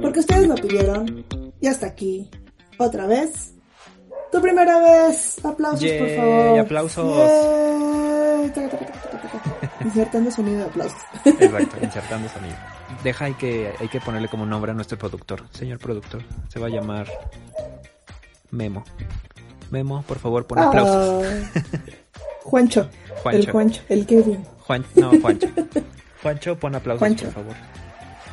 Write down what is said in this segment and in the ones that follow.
Porque ustedes lo pidieron. Y hasta aquí. Otra vez. Tu primera vez. Aplausos, por favor. aplausos. Insertando sonido de aplausos. Exacto, insertando sonido. Deja, hay que, hay que ponerle como nombre a nuestro productor. Señor productor, se va a llamar Memo. Memo, por favor, pon aplausos. Ah, Juancho. Juancho. El Juancho. El Kevin. Juan, no, Juancho. Juancho, pon aplausos, Juancho. por favor.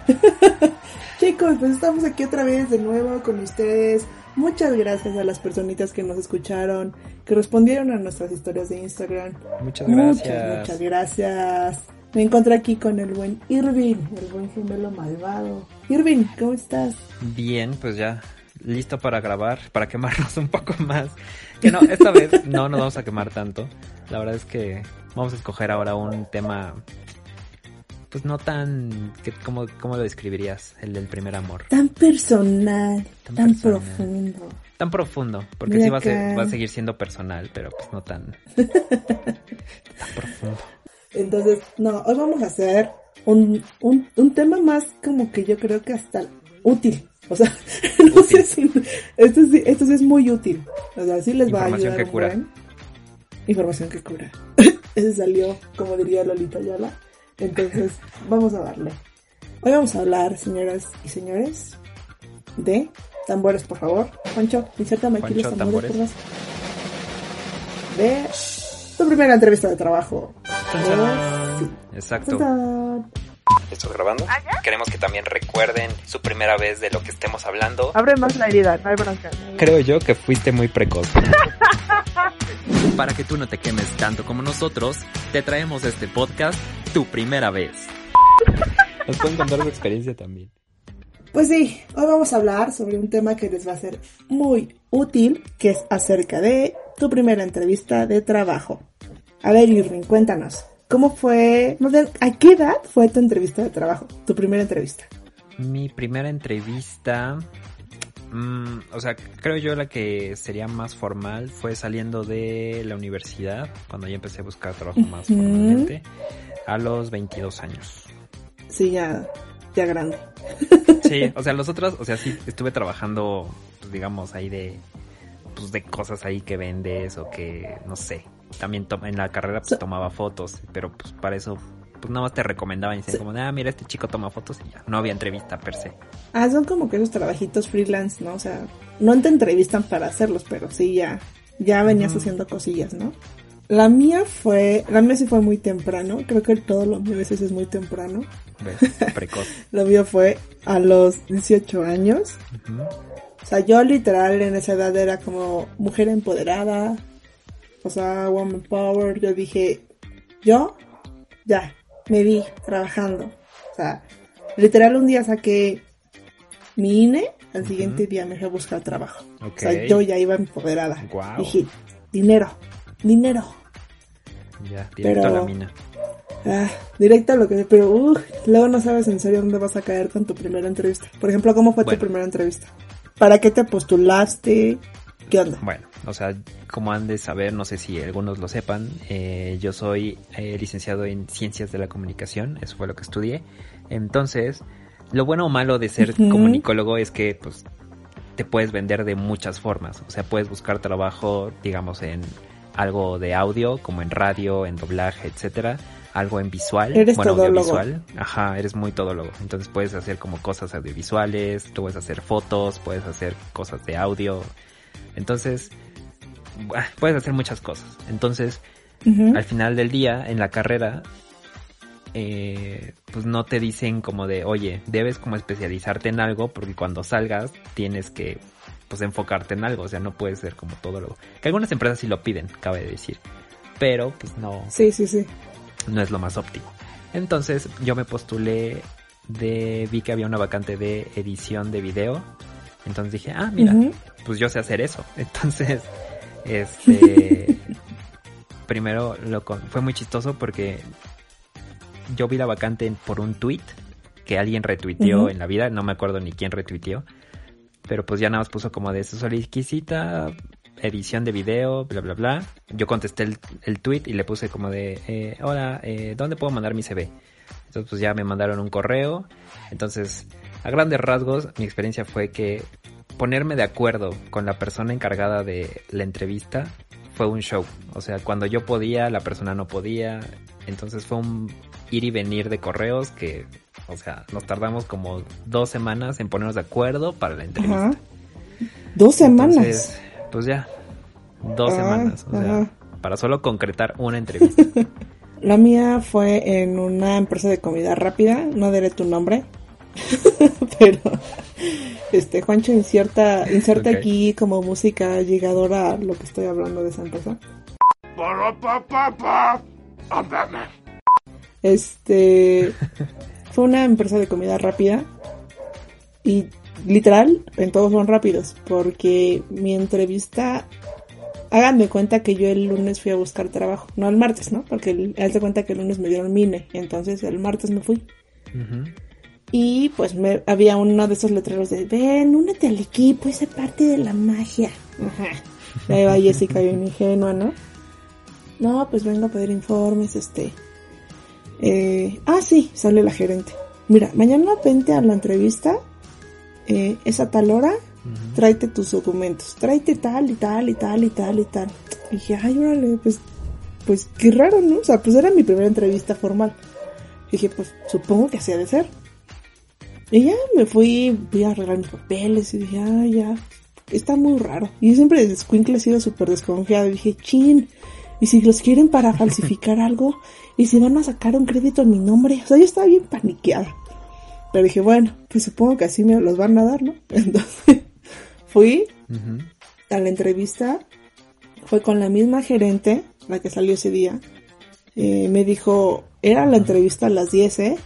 Chicos, pues estamos aquí otra vez de nuevo con ustedes. Muchas gracias a las personitas que nos escucharon, que respondieron a nuestras historias de Instagram. Muchas Muchas, gracias. muchas gracias. Me encontré aquí con el buen Irving, el buen gemelo malvado. Irving, ¿cómo estás? Bien, pues ya listo para grabar, para quemarnos un poco más. Que no, esta vez no nos vamos a quemar tanto. La verdad es que vamos a escoger ahora un tema, pues no tan, que, ¿cómo, ¿cómo lo describirías? El del primer amor. Tan personal, Tan tan, personal. profundo. Tan profundo, porque Mira sí va a, ser- va a seguir siendo personal, pero pues no tan, tan profundo. Entonces, no, hoy vamos a hacer un, un, un tema más como que yo creo que hasta útil. O sea, no sé si... Esto, sí- esto sí es muy útil. O sea, sí les va a Información ayudar. que un cura. Información que cura. Ese salió, como diría Lolita Ayala. Entonces, vamos a darle. Hoy vamos a hablar, señoras y señores, de tambores, por favor. Juancho, insértame aquí los tambores, tambores. por favor. De tu primera entrevista de trabajo. Sí. Exacto. Tan, ¿Estás grabando? Queremos que también recuerden su primera vez de lo que estemos hablando. Abre más la herida, no hay bronca. Creo yo que fuiste muy precoz. Para que tú no te quemes tanto como nosotros, te traemos este podcast tu primera vez. Nos pueden contar su experiencia también. Pues sí, hoy vamos a hablar sobre un tema que les va a ser muy útil, que es acerca de tu primera entrevista de trabajo. A ver, Irving, cuéntanos. ¿Cómo fue? más bien, ¿A qué edad fue tu entrevista de trabajo? Tu primera entrevista. Mi primera entrevista, mm, o sea, creo yo la que sería más formal fue saliendo de la universidad, cuando ya empecé a buscar trabajo más Ujú. formalmente, a los 22 años. Sí, ya, ya grande. Sí, o sea, los otros, o sea, sí, estuve trabajando, pues digamos, ahí de, pues de cosas ahí que vendes o que, no sé. También to- en la carrera pues tomaba fotos, pero pues para eso, pues nada más te recomendaban y decían como, ah, mira, este chico toma fotos y ya. No había entrevista per se. Ah, son como que esos trabajitos freelance, ¿no? O sea, no te entrevistan para hacerlos, pero sí ya, ya venías haciendo cosillas, ¿no? La mía fue, la mía sí fue muy temprano, creo que todo lo mío a veces es muy temprano. ¿Ves? Precoz. Lo mío fue a los 18 años. O sea, yo literal en esa edad era como mujer empoderada. O sea, woman power. Yo dije, yo ya me vi trabajando. O sea, literal un día saqué mi INE, al siguiente día me fui a buscar trabajo. O sea, yo ya iba empoderada. Dije, dinero, dinero. Ya, directo a la Pero- mina. Ah, directo a lo que... Pero, uh, luego no sabes en serio dónde vas a caer con tu primera entrevista. Por ejemplo, ¿cómo fue Bueno. tu primera entrevista? ¿Para qué te postulaste? ¿Qué onda? Bueno, o sea, como han de saber, no sé si algunos lo sepan, eh, yo soy eh, licenciado en Ciencias de la Comunicación, eso fue lo que estudié. Entonces, lo bueno o malo de ser comunicólogo es que, pues, te puedes vender de muchas formas. O sea, puedes buscar trabajo, digamos, en algo de audio, como en radio, en doblaje, etcétera. Algo en visual, Eres bueno, todólogo. audiovisual. Ajá, eres muy todólogo. Entonces puedes hacer como cosas audiovisuales, tú puedes hacer fotos, puedes hacer cosas de audio. Entonces, buah, puedes hacer muchas cosas. Entonces, al final del día, en la carrera, eh, pues no te dicen como de, oye, debes como especializarte en algo porque cuando salgas tienes que pues enfocarte en algo, o sea, no puedes ser como todo lo que algunas empresas sí lo piden, cabe de decir, pero pues no Sí, sí, sí. no es lo más óptimo. Entonces yo me postulé de, vi que había una vacante de edición de video. Entonces dije, ah, mira, pues yo sé hacer eso. Entonces, este, primero lo con- fue muy chistoso porque yo vi la vacante por un tweet que alguien retuiteó en la vida, no me acuerdo ni quién retuiteó, pero pues ya nada más puso como de su solicita edición de video, bla, bla, bla. Yo contesté el, el tweet y le puse como de, eh, hola, eh, ¿dónde puedo mandar mi CV? Entonces pues ya me mandaron un correo. Entonces, a grandes rasgos, mi experiencia fue que ponerme de acuerdo con la persona encargada de la entrevista fue un show. O sea, cuando yo podía, la persona no podía. Entonces fue un ir y venir de correos que, o sea, nos tardamos como dos semanas en ponernos de acuerdo para la entrevista. Ajá. Dos semanas. Entonces, pues ya, dos Ah, semanas. O sea, ajá. para solo concretar una entrevista. La mía fue en una empresa de comida rápida, no diré tu nombre, pero este Juancho inserta, inserta aquí como música llegadora a lo que estoy hablando de esa empresa. Este fue una empresa de comida rápida y literal en todos son rápidos porque mi entrevista hagan de cuenta que yo el lunes fui a buscar trabajo, no el martes, ¿no? Porque el- haz de cuenta que el lunes me dieron mine, entonces el martes me fui. Ujú. Y pues me, había uno de esos letreros de, ven, únete al equipo, esa parte de la magia. Ajá. Y Ahí va Jessica bien ingenua, ¿no? No, pues vengo a pedir informes, este... eh, ah, sí, sale la gerente. Mira, mañana vente a la entrevista, eh, es a tal hora, Ujú. tráete tus documentos, tráete tal y tal y tal y tal y tal. Y dije, ay, órale, pues, pues qué raro, ¿no? O sea, pues era mi primera entrevista formal. dije, pues supongo que así ha de ser. Y ya me fui, fui a arreglar mis papeles y dije, ay, ya, está muy raro. Y yo siempre desde Squinkle he sido súper desconfiada. Y dije, chin, y si los quieren para falsificar algo, y si van a sacar un crédito en mi nombre. O sea, yo estaba bien paniqueada. Pero dije, bueno, pues supongo que así me los van a dar, ¿no? Entonces, fui a la entrevista, fue con la misma gerente, la que salió ese día. Eh, me dijo, era la entrevista a las 10, ¿eh?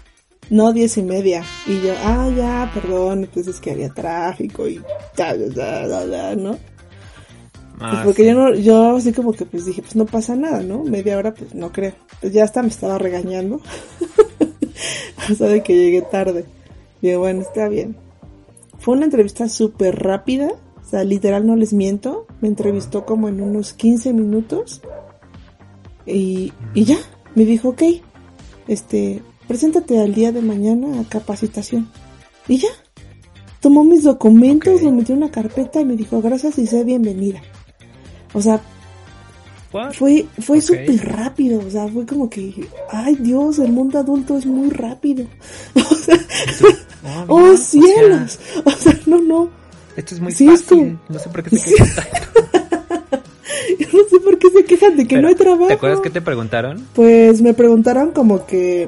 No, 10 y media. Y yo, ah, ya, perdón, pues es que había tráfico y tal, tal, tal, ¿no? Pues Ah, porque sí. yo no, yo así como que pues dije, pues no pasa nada, ¿no? Media hora, pues no creo. Pues ya hasta me estaba regañando. o sea, de que llegué tarde. Digo, bueno, está bien. Fue una entrevista súper rápida. O sea, literal no les miento. Me entrevistó como en unos 15 minutos. Y, y ya, me dijo, ok, este, preséntate al día de mañana a capacitación. Y ya. Tomó mis documentos, Ok. lo metió en una carpeta y me dijo, gracias y sé bienvenida. O sea, What? fue, fue Ok. súper rápido, o sea, fue como que, ay Dios, el mundo adulto es muy rápido. O sea, Oh, ¡Oh mira, o cielos! sea, O sea, no, no. esto es muy Sí, es fácil. No sé por qué se quejan. Yo no sé por qué se quejan de que Pero, no hay trabajo. ¿Te acuerdas que te preguntaron? Pues me preguntaron como que,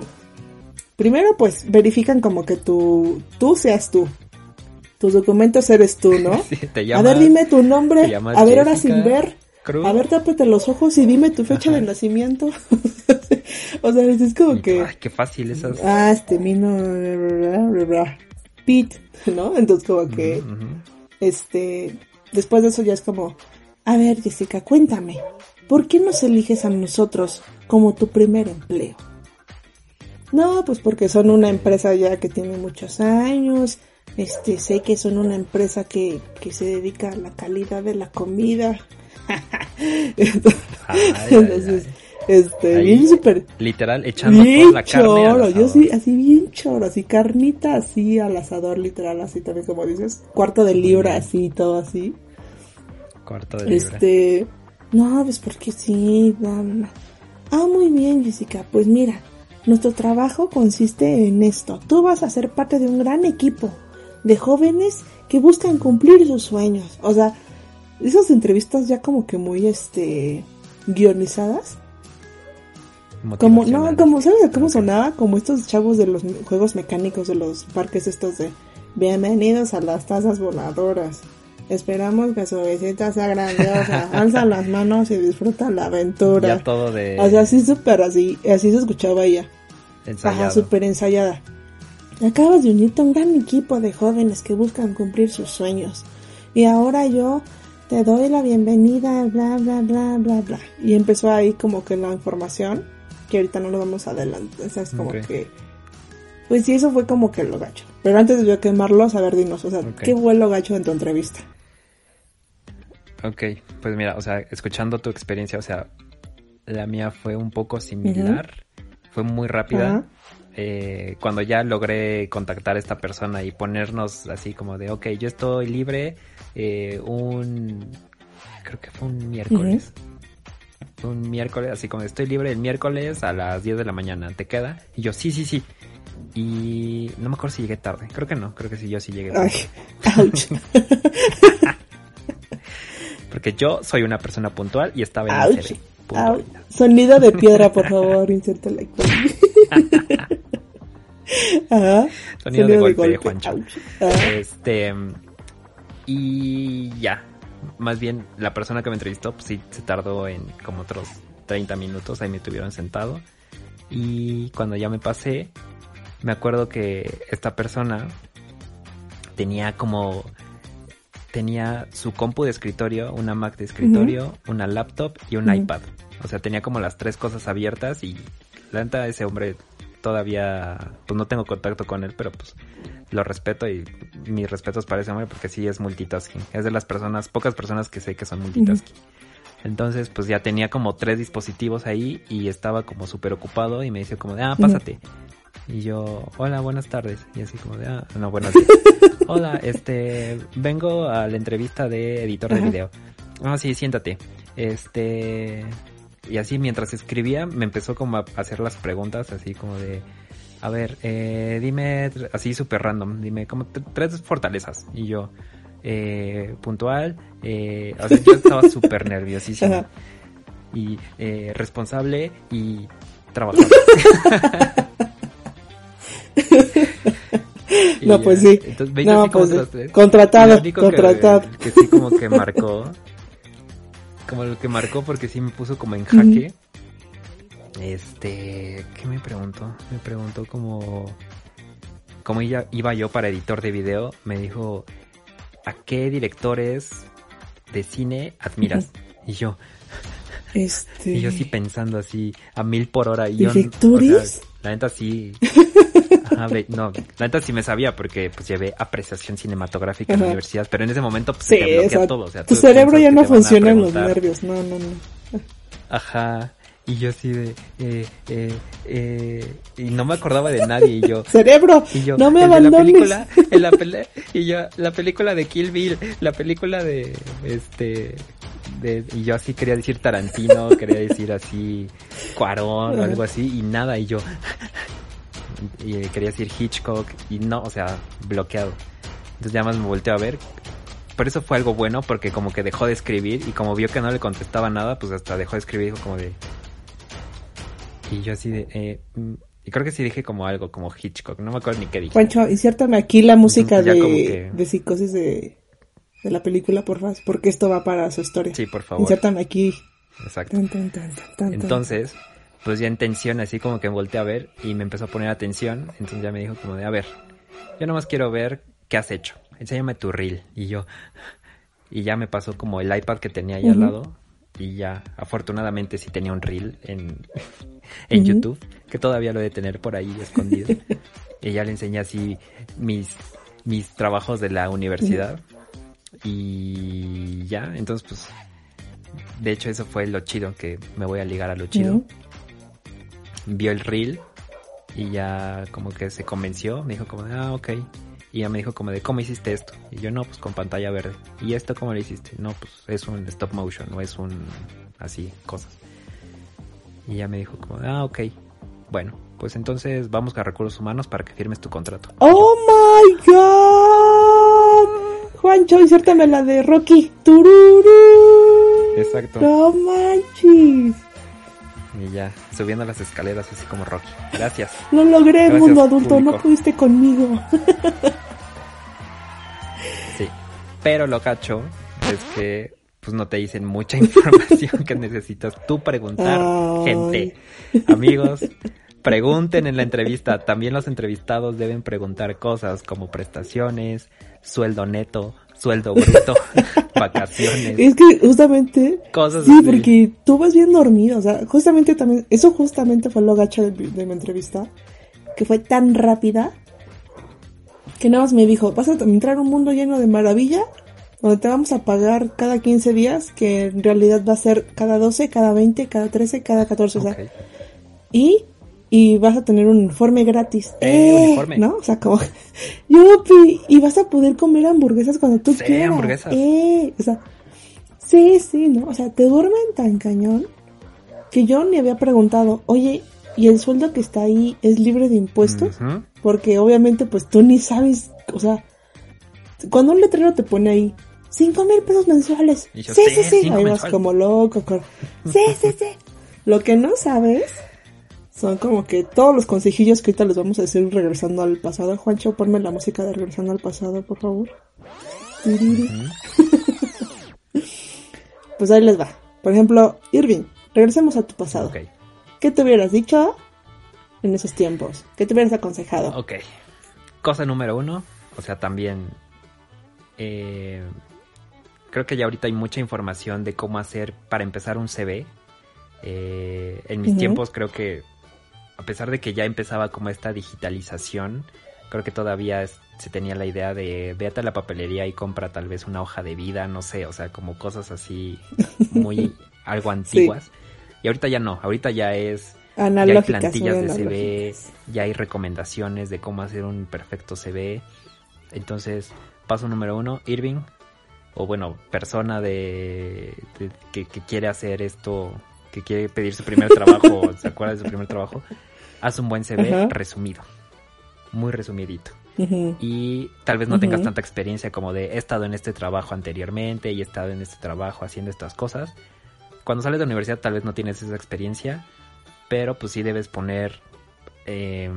primero pues verifican como que tú, tú seas tú. Tus documentos eres tú, ¿no? Sí, te A llamas ver, dime tu nombre. te llamas A ver, ahora sin ver. Cruz. A ver, tápate los ojos y dime tu fecha Ajá. de nacimiento. o sea, es como que... Ay, qué fácil esas. Ah, este vino... Pete, ¿no? Entonces como que... Este, después de eso ya es como, a ver Jessica, cuéntame, ¿por qué nos eliges a nosotros como tu primer empleo? No, pues porque son una empresa ya que tiene muchos años, este, sé que son una empresa que, que se dedica a la calidad de la comida. Entonces, Ay, ay, ay. este, Ahí, bien súper, Literal, echando bien toda la carne. choro, yo asador. sí, así bien choro, así carnita así al asador, literal, así también como dices, cuarto de libra así, todo así. Cuarto de libra. Este, no, pues porque sí, no. Ah, muy bien, Jessica, pues mira, nuestro trabajo consiste en esto. Tú vas a ser parte de un gran equipo de jóvenes que buscan cumplir sus sueños. O sea, esas entrevistas ya como que muy, este, guionizadas. Como, no, como, ¿sabes cómo sonaba? Como estos chavos de los juegos mecánicos de los parques estos de Bienvenidos a las tazas voladoras. Esperamos que su visita sea grandiosa. Alza las manos y disfruta la aventura. Ya todo de. O sea, así súper así, así se escuchaba ella. Ensayado. Ajá, súper ensayada. Acabas de unirte a un gran equipo de jóvenes que buscan cumplir sus sueños. Y ahora yo te doy la bienvenida, bla, bla, bla, bla, bla. Y empezó ahí como que la información, que ahorita no lo vamos adelante. O sea, es como que... Pues sí, eso fue como que lo gacho. Pero antes de yo quemarlos, a ver, dinos, o sea. ¿qué fue lo gacho en tu entrevista? Ok, pues mira, o sea, escuchando tu experiencia, o sea, la mía fue un poco similar, fue muy rápida. Eh, cuando ya logré contactar a esta persona y ponernos así como de, ok, yo estoy libre, eh, un, creo que fue un miércoles. Un miércoles, así como estoy libre el miércoles a las 10 de la mañana, ¿te queda? Y yo, sí, sí, sí. Y no me acuerdo si llegué tarde, creo que no, creo que sí, yo sí llegué tarde. Ay, ouch. Porque yo soy una persona puntual y estaba en Ouch. Ouch. Puntualidad. Sonido de piedra, por favor, aquí. Ajá. Sonido de golpe, Juancho. Ouch. Ajá. Este. Y ya. Más bien, la persona que me entrevistó, pues sí, se tardó en como otros 30 minutos. Ahí me tuvieron sentado. Y cuando ya me pasé, me acuerdo que esta persona tenía como. Tenía su compu de escritorio, una Mac de escritorio, una laptop y un iPad. O sea, tenía como las tres cosas abiertas y la neta ese hombre todavía, pues no tengo contacto con él, pero pues lo respeto y mis respetos para ese hombre porque sí es multitasking. Es de las personas, pocas personas que sé que son multitasking. Entonces, pues ya tenía como tres dispositivos ahí y estaba como súper ocupado y me dice como de, ah, pásate. Y yo, hola, buenas tardes. Y así como de, ah, no, buenas días. hola, este, vengo a la entrevista de editor de Ajá. video. Ah, sí, siéntate. Este, y así mientras escribía me empezó como a hacer las preguntas así como de, a ver, eh, dime, así súper random, dime como tr- tres fortalezas. Y yo, eh, puntual, eh, o sea, yo estaba súper nerviosísimo. Ajá. Y eh, responsable y trabajador. Y No, pues sí. Entonces, ¿veis No, pues? Contratado, que- contratado. Que, sí como que marcó. Como lo que marcó porque sí me puso como en jaque. Este, ¿qué me preguntó? Me preguntó como como ella iba yo para editor de video, me dijo ¿a qué directores de cine admiras? Y yo, Este. y yo sí pensando así a mil por hora y yo, ¿Directores? o sea, la neta sí Ajá, ve- no, la neta sí me sabía porque pues llevé apreciación cinematográfica en la Ajá. universidad, pero en ese momento pues Sí, te bloquea todo, o sea, tu cerebro ya no funciona en los nervios. No, no, no. Ajá. Y yo así de, eh, eh, eh, y no me acordaba de nadie y yo, Cerebro, y yo, no me de la abandones. película, en la pele- y yo, la película de Kill Bill, la película de, este, de, y yo así quería decir Tarantino, quería decir así Cuarón o algo así, y nada, y yo, y eh, quería decir Hitchcock, y no, o sea, bloqueado. Entonces ya más me volteé a ver. Por eso fue algo bueno, porque como que dejó de escribir, y como vio que no le contestaba nada, pues hasta dejó de escribir, dijo como de... Y yo así de... Eh, mm, y creo que sí dije como algo, como Hitchcock, no me acuerdo ni qué dije. Juancho, insértame aquí la música de, que- de psicosis de, de la película, por favor, porque esto va para su historia. Sí, por favor. Insértame aquí. Exacto. Tan, tan, tan, tan, tan. Entonces, pues ya en tensión, así como que volteé a ver y me empezó a poner atención. Entonces ya me dijo como de, a ver, yo nomás quiero ver qué has hecho. Enséñame tu reel. Y yo, y ya me pasó como el iPad que tenía ahí al lado. Y ya, afortunadamente sí tenía un reel en, en. YouTube, que todavía lo he de tener por ahí escondido. y ya le enseñé así mis, mis trabajos de la universidad. Y ya, entonces pues de hecho, eso fue lo chido, que me voy a ligar a lo chido. Vio el reel y ya como que se convenció. Me dijo como, de, ah, ok. Y ya me dijo como de, ¿cómo hiciste esto? Y yo, no, pues con pantalla verde. ¿Y esto cómo lo hiciste? No, pues es un stop motion, no es un... así, cosas. Y ya me dijo como, de, ah, ok. Bueno, pues entonces vamos a recursos humanos para que firmes tu contrato. ¡Oh my god! Juancho, insértame la de Rocky. ¡Tururú! Exacto. ¡No manches! Y ya, subiendo las escaleras así como Rocky. Gracias. Lo logré, Gracias, mundo adulto. público. No pudiste conmigo. Sí. Pero lo cacho es que pues no te dicen mucha información que necesitas tú preguntar, Ay. gente. Amigos, Pregunten en la entrevista. También los entrevistados deben preguntar cosas como prestaciones, sueldo neto, sueldo bruto, vacaciones. Es que justamente... Cosas Sí, así. porque tú vas bien dormido, o sea, justamente también, eso justamente fue lo gacho de, mi- de mi entrevista, que fue tan rápida, que nada más me dijo, vas a entrar a un mundo lleno de maravilla, donde te vamos a pagar cada 15 días, que en realidad va a ser cada 12, cada 20, cada 13, cada 14, o sea, y, y vas a tener un uniforme gratis. Eh, uniforme. ¿No? O sea, como, yupi, y vas a poder comer hamburguesas cuando tú Sí, quieras. hamburguesas. Eh, o sea, sí, sí, ¿no? O sea, te duermen tan cañón que yo ni había preguntado, oye, ¿y el sueldo que está ahí es libre de impuestos? Porque obviamente pues tú ni sabes, o sea, cuando un letrero te pone ahí, cinco mil pesos mensuales. Yo, sí, sí, sí, ahí vas como loco. con- Sí, sí, sí. Lo que no sabes son como que todos los consejillos que ahorita les vamos a decir regresando al pasado. Juancho, ponme la música de regresando al pasado, por favor. Tiriri. Pues ahí les va. Por ejemplo, Irving, regresemos a tu pasado. ¿Qué te hubieras dicho en esos tiempos? ¿Qué te hubieras aconsejado? Ok. Cosa número uno, o sea, también eh, creo que ya ahorita hay mucha información de cómo hacer para empezar un CV. Eh, en mis tiempos creo que, a pesar de que ya empezaba como esta digitalización, creo que todavía es- se tenía la idea de véate a la papelería y compra tal vez una hoja de vida, no sé, o sea, como cosas así muy algo antiguas. Y ahorita ya no, ahorita ya es ya hay Analógicas. plantillas de CV, analógicas. ya hay recomendaciones de cómo hacer un perfecto CV. Entonces, paso número uno, Irving, o bueno, persona de, de- que, que quiere hacer esto, que quiere pedir su primer trabajo, se acuerda de su primer trabajo, haz un buen CV Ajá. resumido, muy resumidito. Y tal vez no tengas tanta experiencia como de he estado en este trabajo anteriormente y he estado en este trabajo haciendo estas cosas. Cuando sales de la universidad tal vez no tienes esa experiencia, pero pues sí debes poner eh,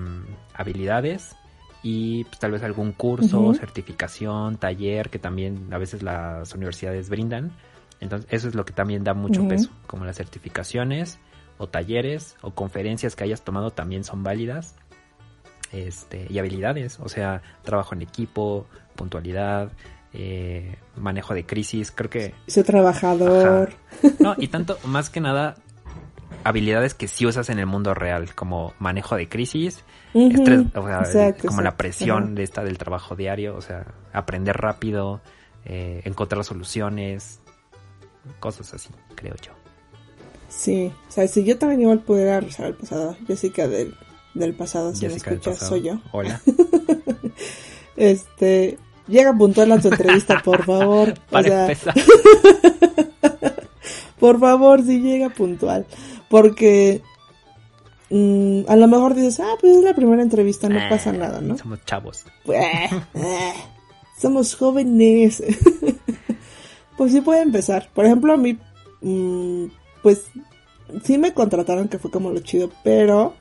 habilidades y pues, tal vez algún curso, certificación, taller que también a veces las universidades brindan. Entonces eso es lo que también da mucho peso, como las certificaciones o talleres o conferencias que hayas tomado también son válidas este, y habilidades, o sea, trabajo en equipo, puntualidad, eh, manejo de crisis, creo que... Soy trabajador. No, y tanto, más que nada, habilidades que sí usas en el mundo real, como manejo de crisis, estrés, o sea, Exacto, como la presión Ajá. de esta del trabajo diario, o sea, aprender rápido, eh, encontrar soluciones, cosas así, creo yo. Sí, o sea, si yo también igual pudiera regresar al pasado, Jessica del, del pasado, si Jessica me escuchas, soy yo. Hola. Este, llega puntual a tu entrevista, por favor. O Para sea, empezar. por favor, si llega puntual. Porque mm, a lo mejor dices, ah, pues es la primera entrevista, no Ah, pasa nada, ¿no? Somos chavos. Eh, eh, somos jóvenes. Pues sí puede empezar. Por ejemplo, a mí, mm, pues sí me contrataron, que fue como lo chido, pero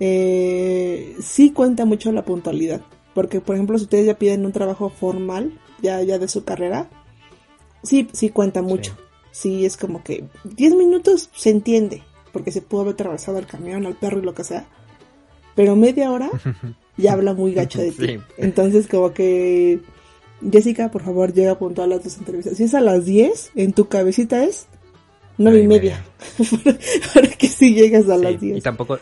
eh, sí cuenta mucho la puntualidad. Porque, por ejemplo, si ustedes ya piden un trabajo formal, ya, ya de su carrera, sí, sí cuenta mucho. Sí, es como que 10 minutos se entiende, porque se pudo haber atravesado al camión, al perro y lo que sea. Pero media hora ya habla muy gacho de ti. Sí. Entonces, como que Jessica, por favor, llega puntual a tus entrevistas. Si es a las 10, en tu cabecita es 9 y Nueve y media. Para que si llegas a Sí, las Y 10. tampoco,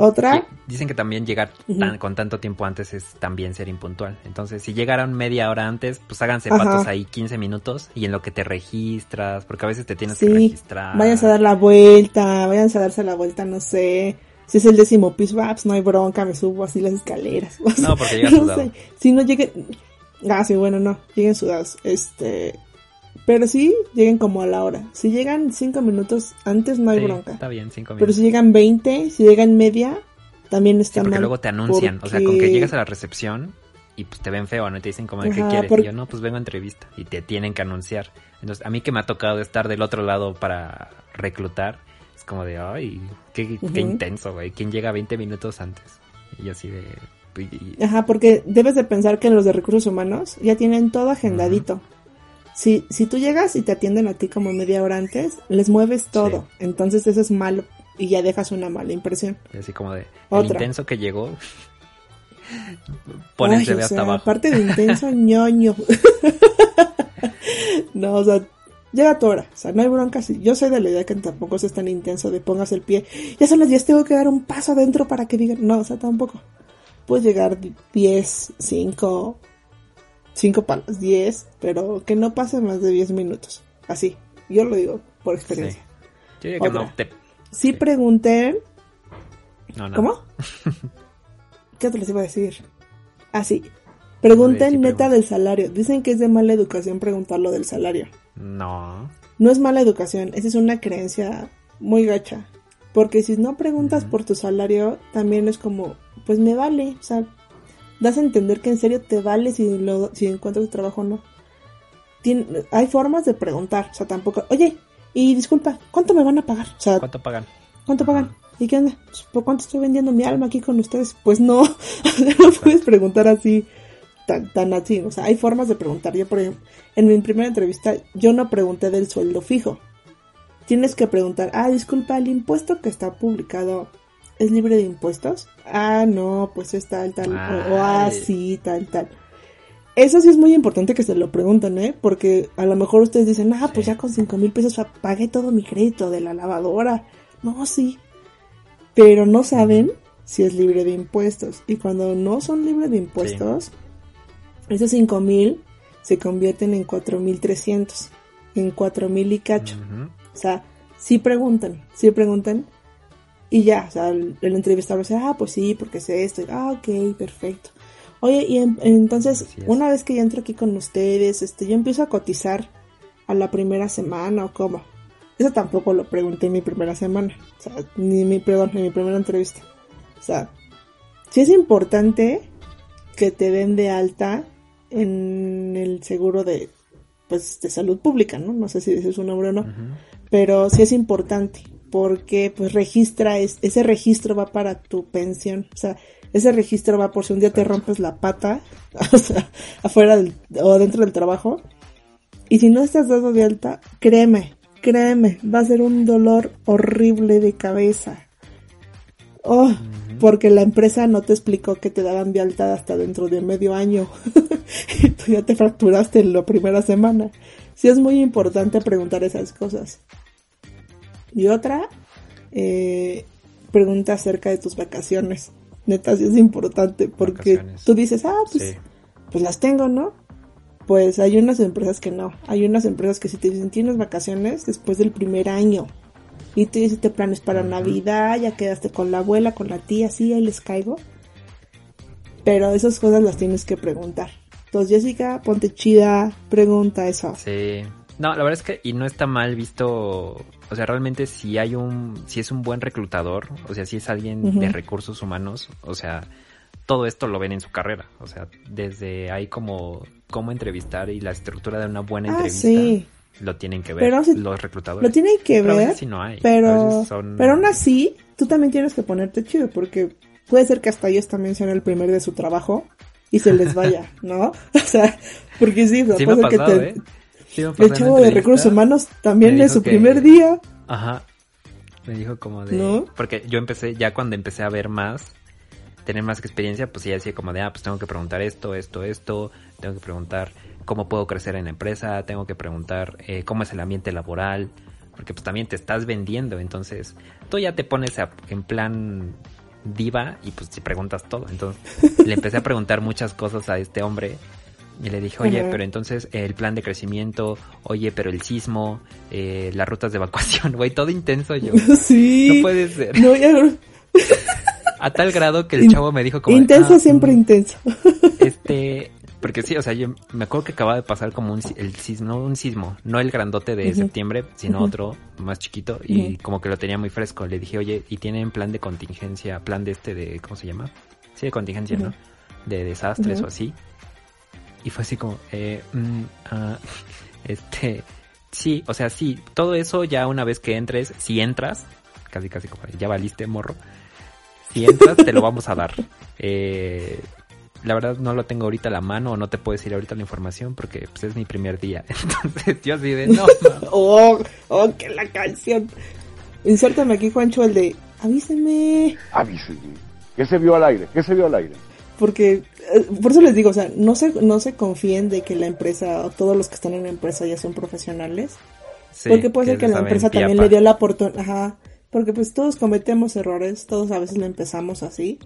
Otra, Y dicen que también llegar tan- con tanto tiempo antes es también ser impuntual. Entonces, si llegaron media hora antes, pues háganse Ajá. patos ahí 15 minutos y en lo que te registras, porque a veces te tienes que sí, registrar. váyanse a dar la vuelta, váyanse a darse la vuelta, no sé. Si es el décimo piso, ah, pues no hay bronca, me subo así las escaleras. O sea, No, porque llegas no sé. Si no lleguen, ah, sí, bueno, no, lleguen sudados. Este, pero sí, lleguen como a la hora. Si llegan cinco minutos antes, no hay Sí, bronca. Está bien, 5 Pero minutos. si llegan 20, si llegan media, también está Sí, porque mal. luego te anuncian, o sea, con que llegas a la recepción y pues te ven feo, ¿no? Y te dicen como, de, ¿qué quieres? por- Y yo, no, pues vengo a entrevista. Y te tienen que anunciar. Entonces, a mí que me ha tocado estar del otro lado para reclutar, es como de, ay, qué, qué intenso, güey. ¿Quién llega 20 minutos antes? Y yo así de... y- Ajá, porque debes de pensar que los de recursos humanos ya tienen todo agendadito. Si, si tú llegas y te atienden a ti como media hora antes, les mueves todo. Entonces eso es malo y ya dejas una mala impresión. Así como de el Otra. intenso que llegó. Ponen Ay, se ve o hasta sea, abajo. Aparte de intenso, ñoño. no, o sea, llega a tu hora. O sea, no hay broncas. Yo soy de la idea que tampoco es tan intenso de pongas el pie. Ya son las 10, tengo que dar un paso adentro para que digan. No, o sea, tampoco. Puedes llegar 10, 5, 5 para las 10, pero que no pase más de 10 minutos. Así. Yo lo digo por Sí. experiencia. Yo diría que no te... Sí pregunté No, no. ¿Cómo? ¿Qué te les iba a decir? Ah, sí. Pregunten Sí, neta pregunta. del salario. Dicen que es de mala educación preguntar lo del salario. No. No es mala educación, esa es una creencia muy gacha. Porque si no preguntas por tu salario, también es como, pues me vale. O sea, das a entender que en serio te vale si, lo, si encuentras trabajo o no. Tien- hay formas de preguntar. O sea, tampoco, oye, y disculpa, ¿cuánto me van a pagar? O sea, ¿Cuánto pagan? ¿Cuánto pagan? ¿Y qué onda? Pues, ¿Por cuánto estoy vendiendo mi alma aquí con ustedes? Pues no, no puedes preguntar así, tan, tan así. O sea, hay formas de preguntar. Yo, por ejemplo, en mi primera entrevista, yo no pregunté del sueldo fijo. Tienes que preguntar, ah, disculpa, ¿el impuesto que está publicado es libre de impuestos? Ah, no, pues es tal, tal, o, o ah, sí, tal, tal. Eso sí es muy importante que se lo pregunten, ¿eh? Porque a lo mejor ustedes dicen, ah, pues ya con cinco mil pesos pa- pagué todo mi crédito de la lavadora. No, sí. Pero no saben si es libre de impuestos. Y cuando no son libres de impuestos, esos cinco mil se convierten en cuatro mil trescientos. En cuatro mil y cacho. O sea, sí preguntan, sí preguntan. Y ya, o sea, el, el entrevistador dice, ah, pues sí, porque sé esto. Ah, ok, perfecto. Oye, y en- entonces, una vez que ya entro aquí con ustedes, este, yo empiezo a cotizar a la primera semana o cómo. Eso tampoco lo pregunté en mi primera semana. O sea, ni mi, perdón, en mi primera entrevista. O sea, sí es importante que te den de alta en el seguro de, pues, de salud pública, ¿no? No sé si ese es un nombre o no pero sí es importante porque pues registra es, ese registro va para tu pensión. O sea ese registro va por si un día te rompes la pata o sea afuera del, o dentro del trabajo. Y si no estás dado de alta créeme créeme va a ser un dolor horrible de cabeza. Oh porque la empresa no te explicó que te daban de alta hasta dentro de medio año. Y tú ya te fracturaste en la primera semana. Sí es muy importante preguntar esas cosas y otra, eh, pregunta acerca de tus vacaciones. Neta, sí es importante porque Vacaciones. tú dices, ah, pues, Sí. pues las tengo, ¿no? Pues hay unas empresas que no. Hay unas empresas que si te dicen tienes vacaciones después del primer año y tú hiciste planes para. Navidad, ya quedaste con la abuela, con la tía, sí, ahí les caigo. Pero esas cosas las tienes que preguntar. Entonces, Jessica, ponte chida, pregunta eso. Sí. No, la verdad es que y no está mal visto, o sea, realmente si hay un, si es un buen reclutador, o sea, si es alguien de recursos humanos, o sea, todo esto lo ven en su carrera, o sea, desde ahí como cómo entrevistar y la estructura de una buena Ah, entrevista sí. lo tienen que ver Pero los reclutadores. Lo tienen que Pero a ver. veces sí no hay, Pero, son- pero aún así, tú también tienes que ponerte chido, porque puede ser que hasta ellos también sean el primer de su trabajo y se les vaya, ¿no? O sea, porque sí, o sea, Sí me ha puede pasado, que te- ¿eh? El chavo de recursos humanos también es su que- primer día. Ajá. Me dijo como de... ¿No? Porque yo empecé, ya cuando empecé a ver más, tener más experiencia, pues ella decía como de, ah, pues tengo que preguntar esto, esto, esto, tengo que preguntar cómo puedo crecer en la empresa, tengo que preguntar eh, cómo es el ambiente laboral, porque pues también te estás vendiendo, entonces tú ya te pones a- en plan diva y pues te preguntas todo. Entonces le empecé a preguntar muchas cosas a este hombre y le dije, oye, pero entonces el plan de crecimiento, oye, pero el sismo, eh, las rutas de evacuación, güey, todo intenso yo. sí. No puede ser. No, ya- A tal grado que el chavo me dijo como... intenso "Ah, siempre mm, intenso. Este... Porque sí, o sea, yo me acuerdo que acaba de pasar como un, el sismo, no un sismo, no el grandote de septiembre, sino otro más chiquito y como que lo tenía muy fresco. Le dije, oye, ¿y tienen plan de contingencia, plan de este de, ¿cómo se llama? Sí, de contingencia. ¿no? De desastres o así. Y fue así como, eh, mm, ah, este, sí, o sea, sí, todo eso ya una vez que entres, si entras, casi casi como, ya valiste morro, si entras te lo vamos a dar. Eh, la verdad no lo tengo ahorita a la mano o no te puedo decir ahorita la información porque pues, es mi primer día. Entonces yo así de, no, no. Oh, oh, que la canción. insértame aquí, Juancho, el de avíseme. Avíseme. ¿Qué se vio al aire? ¿Qué se vio al aire? Porque, eh, por eso les digo, o sea, no se, no se confíen de que la empresa, o todos los que están en la empresa ya son profesionales. Sí, porque puede ser que la empresa también le dio la oportunidad, ajá, porque pues todos cometemos errores, todos a veces empezamos así.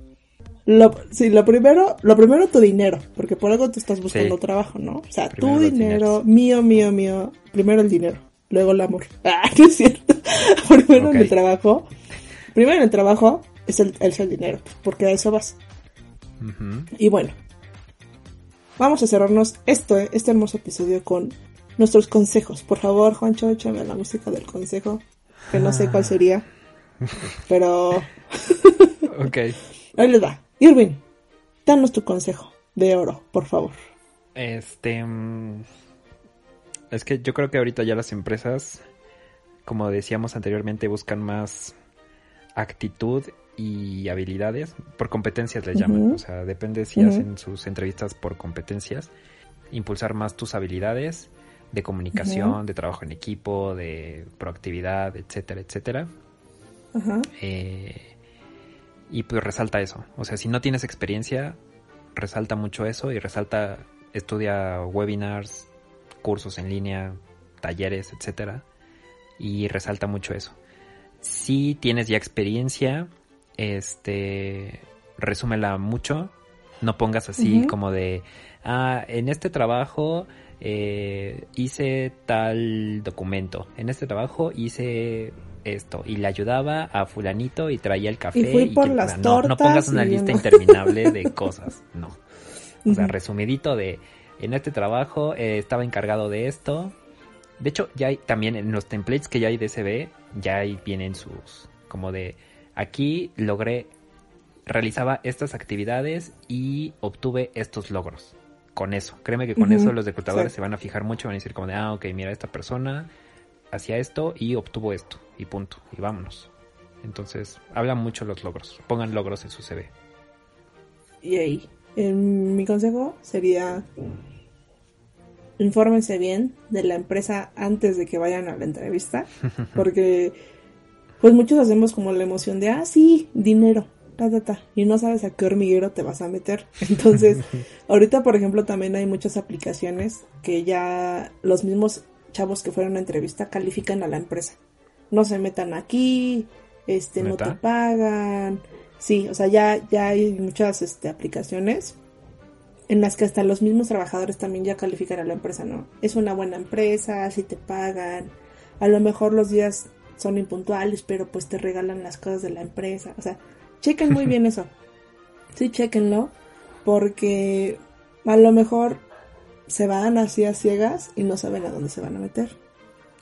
Lo, sí, lo primero, lo primero tu dinero, porque por algo tú estás buscando Sí. trabajo, ¿no? O sea, Primero tu dinero, mío, mío, mío, primero el dinero, luego el amor. Ah, no es cierto. primero en el trabajo, primero en el trabajo es el, es el dinero, porque a eso vas. Y bueno, vamos a cerrarnos esto, este hermoso episodio con nuestros consejos. Por favor, Juancho, échame la música del consejo, que no sé cuál sería, pero Ok. ahí les va. Irving, danos tu consejo de oro, por favor. Este. mm, Es que yo creo que ahorita ya las empresas, como decíamos anteriormente, buscan más actitud y habilidades. Por competencias les llaman. O sea, depende si hacen sus entrevistas por competencias. Impulsar más tus habilidades de comunicación, de trabajo en equipo, de proactividad, etcétera, etcétera. Eh, y pues resalta eso. O sea, si no tienes experiencia, resalta mucho eso y resalta, estudia webinars, cursos en línea, talleres, etcétera. Y resalta mucho eso. Si tienes ya experiencia, este, resúmela mucho. No pongas así como de, ah, en este trabajo eh, hice tal documento. En este trabajo hice esto y le ayudaba a fulanito y traía el café. Y fui por que- las no, no pongas una lista no. interminable de cosas, no. O sea, resumidito de, en este trabajo eh, estaba encargado de esto. De hecho, ya hay también en los templates que ya hay de SB, ya ahí vienen sus, como de, aquí logré, realizaba estas actividades y obtuve estos logros. Con eso, créeme que con eso los reclutadores sí. se van a fijar mucho, van a decir como de, ah, ok, mira, esta persona hacía esto y obtuvo esto, y punto, y vámonos. Entonces, hablan mucho los logros, pongan logros en su CV. Y ahí, en mi consejo sería infórmense bien de la empresa antes de que vayan a la entrevista, porque pues muchos hacemos como la emoción de, ah, sí, dinero, ta, ta, ta, y no sabes a qué hormiguero te vas a meter. Entonces, ahorita, por ejemplo, también hay muchas aplicaciones que ya los mismos chavos que fueron a entrevista califican a la empresa. No se metan aquí, este, no te pagan. Sí, o sea, ya, ya hay muchas este, aplicaciones en las que hasta los mismos trabajadores también ya califican a la empresa, ¿no? Es una buena empresa, si te pagan, a lo mejor los días son impuntuales, pero pues te regalan las cosas de la empresa, o sea, chequen muy bien eso, sí, chequenlo, porque a lo mejor se van así a ciegas y no saben a dónde se van a meter.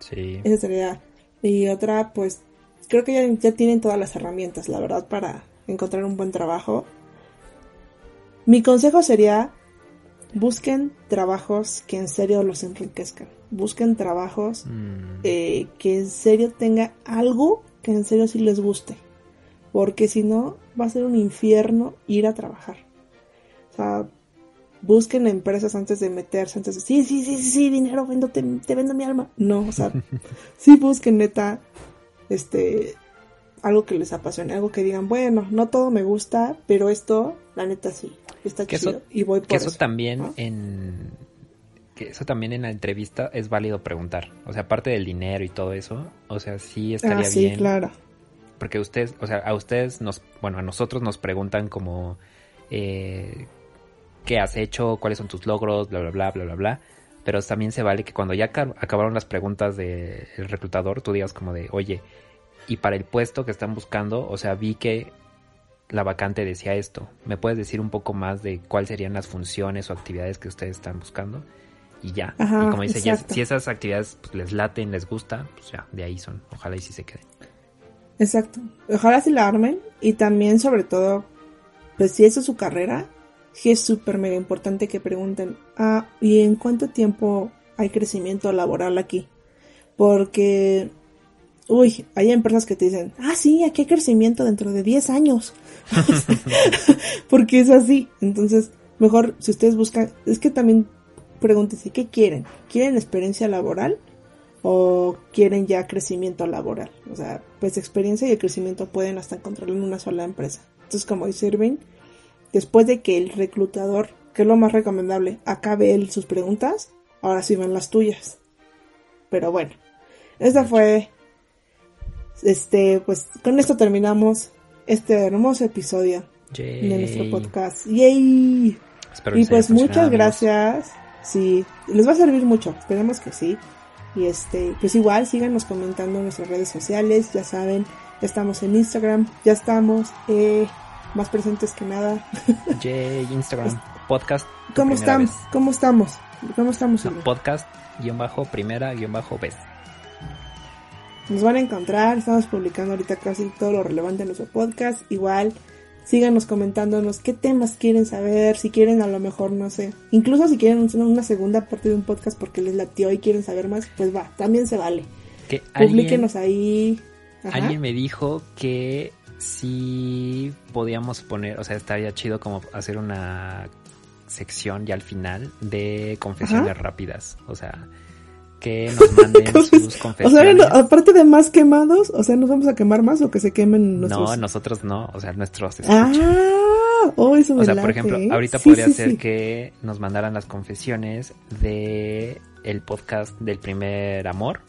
Sí. Esa sería. Y otra, pues, creo que ya, ya tienen todas las herramientas, la verdad, para encontrar un buen trabajo. Mi consejo sería, busquen trabajos que en serio los enriquezcan. Busquen trabajos Mm, eh, que en serio tenga algo que en serio sí les guste. Porque si no, va a ser un infierno ir a trabajar. O sea, busquen empresas antes de meterse, antes de, sí, sí, sí, sí, sí, dinero, vendo, te, te vendo mi alma. No, o sea, sí busquen neta, este, algo que les apasione, algo que digan, bueno, no todo me gusta, pero esto, la neta sí, está Que chido eso- y voy por que eso, eso. también ¿no? en que eso también en la entrevista es válido preguntar o sea aparte del dinero y todo eso o sea sí estaría Ah, sí, bien claro. porque ustedes o sea a ustedes nos bueno a nosotros nos preguntan como eh, qué has hecho cuáles son tus logros bla bla bla bla bla bla pero también se vale que cuando ya aca- acabaron las preguntas del reclutador tú digas como de oye y para el puesto que están buscando o sea vi que la vacante decía esto. ¿Me puedes decir un poco más de cuáles serían las funciones o actividades que ustedes están buscando? Y ya. Ajá, y como dice, ya, si esas actividades pues, les laten, les gusta, pues ya, de ahí son. Ojalá y sí se queden. Exacto. Ojalá sí la armen. Y también, sobre todo, pues si eso es su carrera, sí es súper mega importante que pregunten, ah, ¿y en cuánto tiempo hay crecimiento laboral aquí? Porque, uy, hay empresas que te dicen, ah, sí, aquí hay crecimiento dentro de 10 años. Porque es así. Entonces, mejor si ustedes buscan, es que también pregúntense, ¿qué quieren? ¿Quieren experiencia laboral? o quieren ya crecimiento laboral. O sea, pues experiencia y el crecimiento pueden hasta encontrarlo en una sola empresa. Entonces, como dice Irving, después de que el reclutador, que es lo más recomendable, acabe él sus preguntas, ahora sí van las tuyas. Pero bueno, esta fue, este, pues con esto terminamos este hermoso episodio Yay. de nuestro podcast. ¡Yay! Espero Y pues muchas gracias. Sí, les va a servir mucho. Esperemos que sí. Y este, pues igual síganos comentando en nuestras redes sociales. Ya saben, ya estamos en Instagram. Ya estamos eh, más presentes que nada. Yay, Instagram, podcast. ¿Cómo estamos? ¿Cómo estamos? ¿Cómo estamos? No, podcast, guion bajo, primera, guion bajo, vez. Nos van a encontrar. Estamos publicando ahorita casi todo lo relevante en nuestro podcast. Igual, síganos comentándonos qué temas quieren saber. Si quieren, a lo mejor, no sé. Incluso si quieren una- segunda parte de un podcast porque les latió y quieren saber más, pues va, también se vale. Que Publíquenos ahí. Ajá. alguien me dijo que si podíamos poner, o sea, estaría chido como hacer una sección ya al final de confesiones Ajá. rápidas. O sea, que nos manden sus O sea, confesiones. aparte de más quemados, o sea, ¿nos vamos a quemar más o que se quemen nuestros...? No, nosotros no, o sea, nuestros escuchas. Ah, oh, eso me O sea, por ejemplo, ahorita Sí, podría sí, ser sí. que nos mandaran las confesiones de el podcast del primer amor.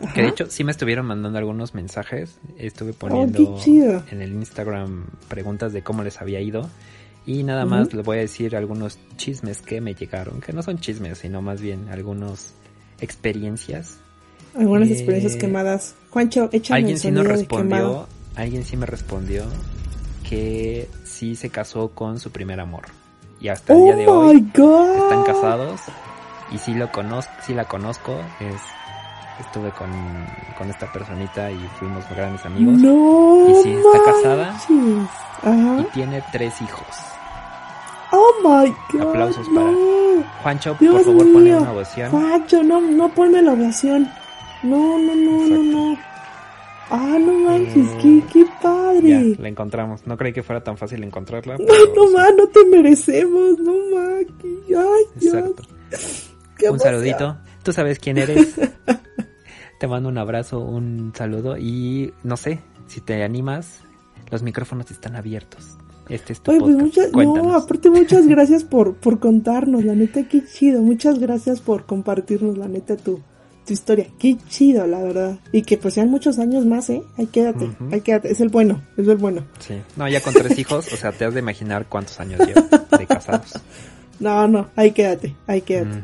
Ajá. Que de hecho sí me estuvieron mandando algunos mensajes. Estuve Oh, poniendo en el Instagram preguntas de cómo les había ido. Y nada más les voy a decir algunos chismes que me llegaron. Que no son chismes, sino más bien algunos experiencias. Algunas eh, experiencias quemadas. Juancho, échame Alguien el sí nos respondió. Alguien sí me respondió que sí se casó con su primer amor. Y hasta el ¡Oh, día de my hoy God! están casados y sí lo conozco, sí la conozco, es estuve con, con esta personita y fuimos grandes amigos ¡No Y sí, está casada. manches. Ajá. y tiene tres hijos. ¡Oh, my God! Aplausos no. Juancho, Dios por favor, ponle mío. una ovación. Juancho, no, no ponme la oración. No, no, no, Exacto. no, no. Ah, no manches, Eh, qué, qué Ya, padre. la encontramos. No creí que fuera tan fácil encontrarla. No, pero no sí. más, no te merecemos, no más. Ay, Dios. Exacto. qué Un saludito. Tú sabes quién eres. te mando un abrazo, un saludo y no sé, si te animas, los micrófonos están abiertos. Este es tu Oye, pues muchas, no, aparte muchas gracias por, por contarnos, la neta, qué chido. Muchas gracias por compartirnos, la neta, tu, tu historia. Qué chido, la verdad. Y que pues sean muchos años más, ¿eh? Ahí quédate, Ujú. ahí quédate. Es el bueno, es el bueno. Sí. No, ya con tres hijos, o sea, te has de imaginar cuántos años llevo de casados. No, no, ahí quédate, ahí quédate.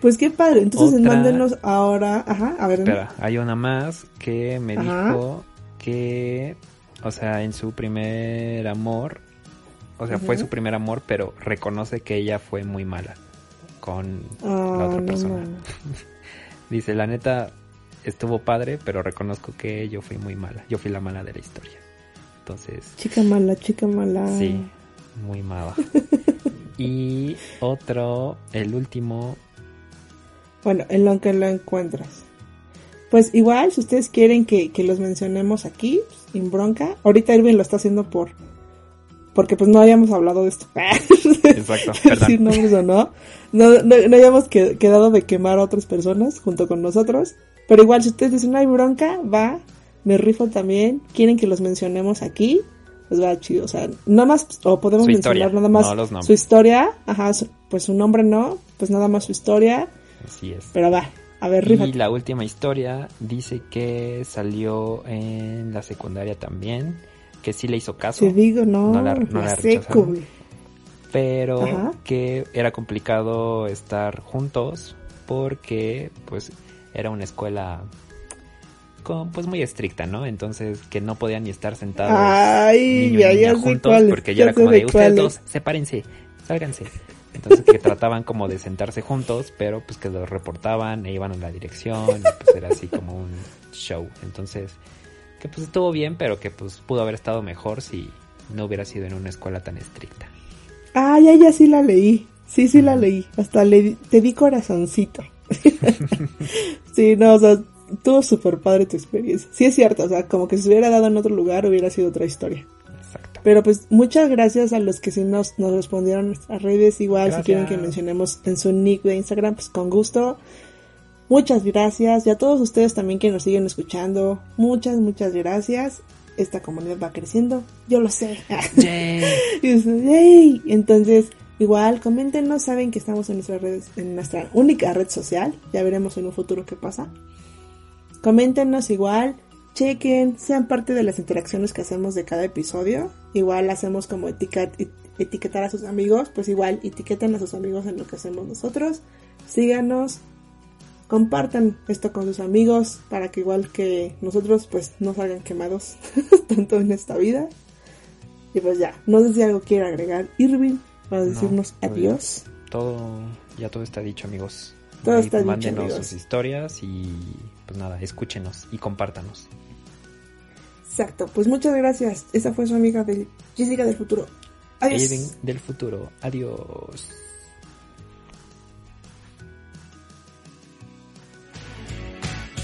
Pues qué padre. Entonces Otra- mándenos ahora, ajá, a ver. Espera, hay una más que me Ajá. dijo que, o sea, en su primer amor, o sea, fue su primer amor, pero reconoce que ella fue muy mala con la Ah, otra persona. Dice, la neta, estuvo padre, pero reconozco que yo fui muy mala. Yo fui la mala de la historia. Entonces, Chica mala, chica mala. sí, muy mala. y otro, el último, Bueno, en lo que lo encuentras. Pues igual, si ustedes quieren que, que los mencionemos aquí, sin bronca. Ahorita Irving lo está haciendo por... Porque pues no habíamos hablado de esto. Exacto, nombres o no. No, no, no habíamos que- quedado de quemar a otras personas junto con nosotros. Pero igual, si ustedes dicen no hay bronca, va, me rifo también. Quieren que los mencionemos aquí, pues va chido. O sea, nada más, o podemos Su mencionar historia, nada más no su historia. Ajá, su- pues su nombre no, pues nada más su historia. Así es. Pero va, a ver, Y rífate. la última historia dice que salió en la secundaria también, que sí le hizo caso, Te digo, no, No la- no la rechazaron. pero Ajá. que era complicado estar juntos porque pues era una escuela con, pues muy estricta, ¿no? Entonces que no podían ni estar sentados Ay, niño y ya, niña ya sé juntos cuál porque ya ya era como de de ustedes cuál dos, es". sepárense, sálganse. Entonces que trataban como de sentarse juntos, pero pues que los reportaban e iban a la dirección y pues era así como un show. Entonces que pues estuvo bien, pero que pues pudo haber estado mejor si no hubiera sido en una escuela tan estricta. Ah, ya, ya sí la leí. Sí, sí la leí. Hasta le di- te di corazoncito. sí, no, o sea, tuvo súper padre tu experiencia. Sí es cierto, o sea, como que si se hubiera dado en otro lugar hubiera sido otra historia. Exacto. Pero pues muchas gracias a los que sí nos, nos respondieron nuestras redes. Igual si quieren que mencionemos en su nick de Instagram, pues con gusto. Muchas gracias y a todos ustedes también que nos siguen escuchando. Muchas, muchas gracias. Esta comunidad va creciendo, yo lo sé. Yay. Entonces, igual, coméntenos, saben que estamos en nuestras redes, en nuestra única red social. Ya veremos en un futuro qué pasa. Coméntenos igual, chequen, sean parte de las interacciones que hacemos de cada episodio. Igual hacemos como etiquet- et- etiquetar a sus amigos, pues igual etiqueten a sus amigos en lo que hacemos nosotros. Síganos, compartan esto con sus amigos para que igual que nosotros pues no salgan quemados tanto en esta vida. Y pues ya, no sé si algo quiere agregar Irving para No, decirnos pues adiós. Todo, ya todo está dicho, amigos. Todo está dicho, amigos. sus historias y pues nada, escúchenos y compártanos. Exacto, pues muchas gracias. Esa fue su amiga de Jessica del futuro. Adiós. Del futuro. Adiós.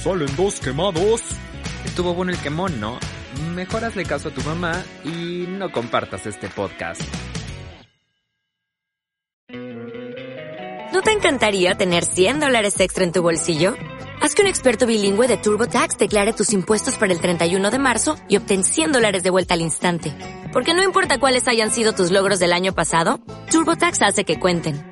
Salen dos quemados. Estuvo bueno el quemón, ¿no? Mejor hazle caso a tu mamá y no compartas este podcast. ¿No te encantaría tener 100 dólares extra en tu bolsillo? Haz que un experto bilingüe de TurboTax declare tus impuestos para el 31 de marzo y obtén 100 dólares de vuelta al instante. Porque no importa cuáles hayan sido tus logros del año pasado, TurboTax hace que cuenten.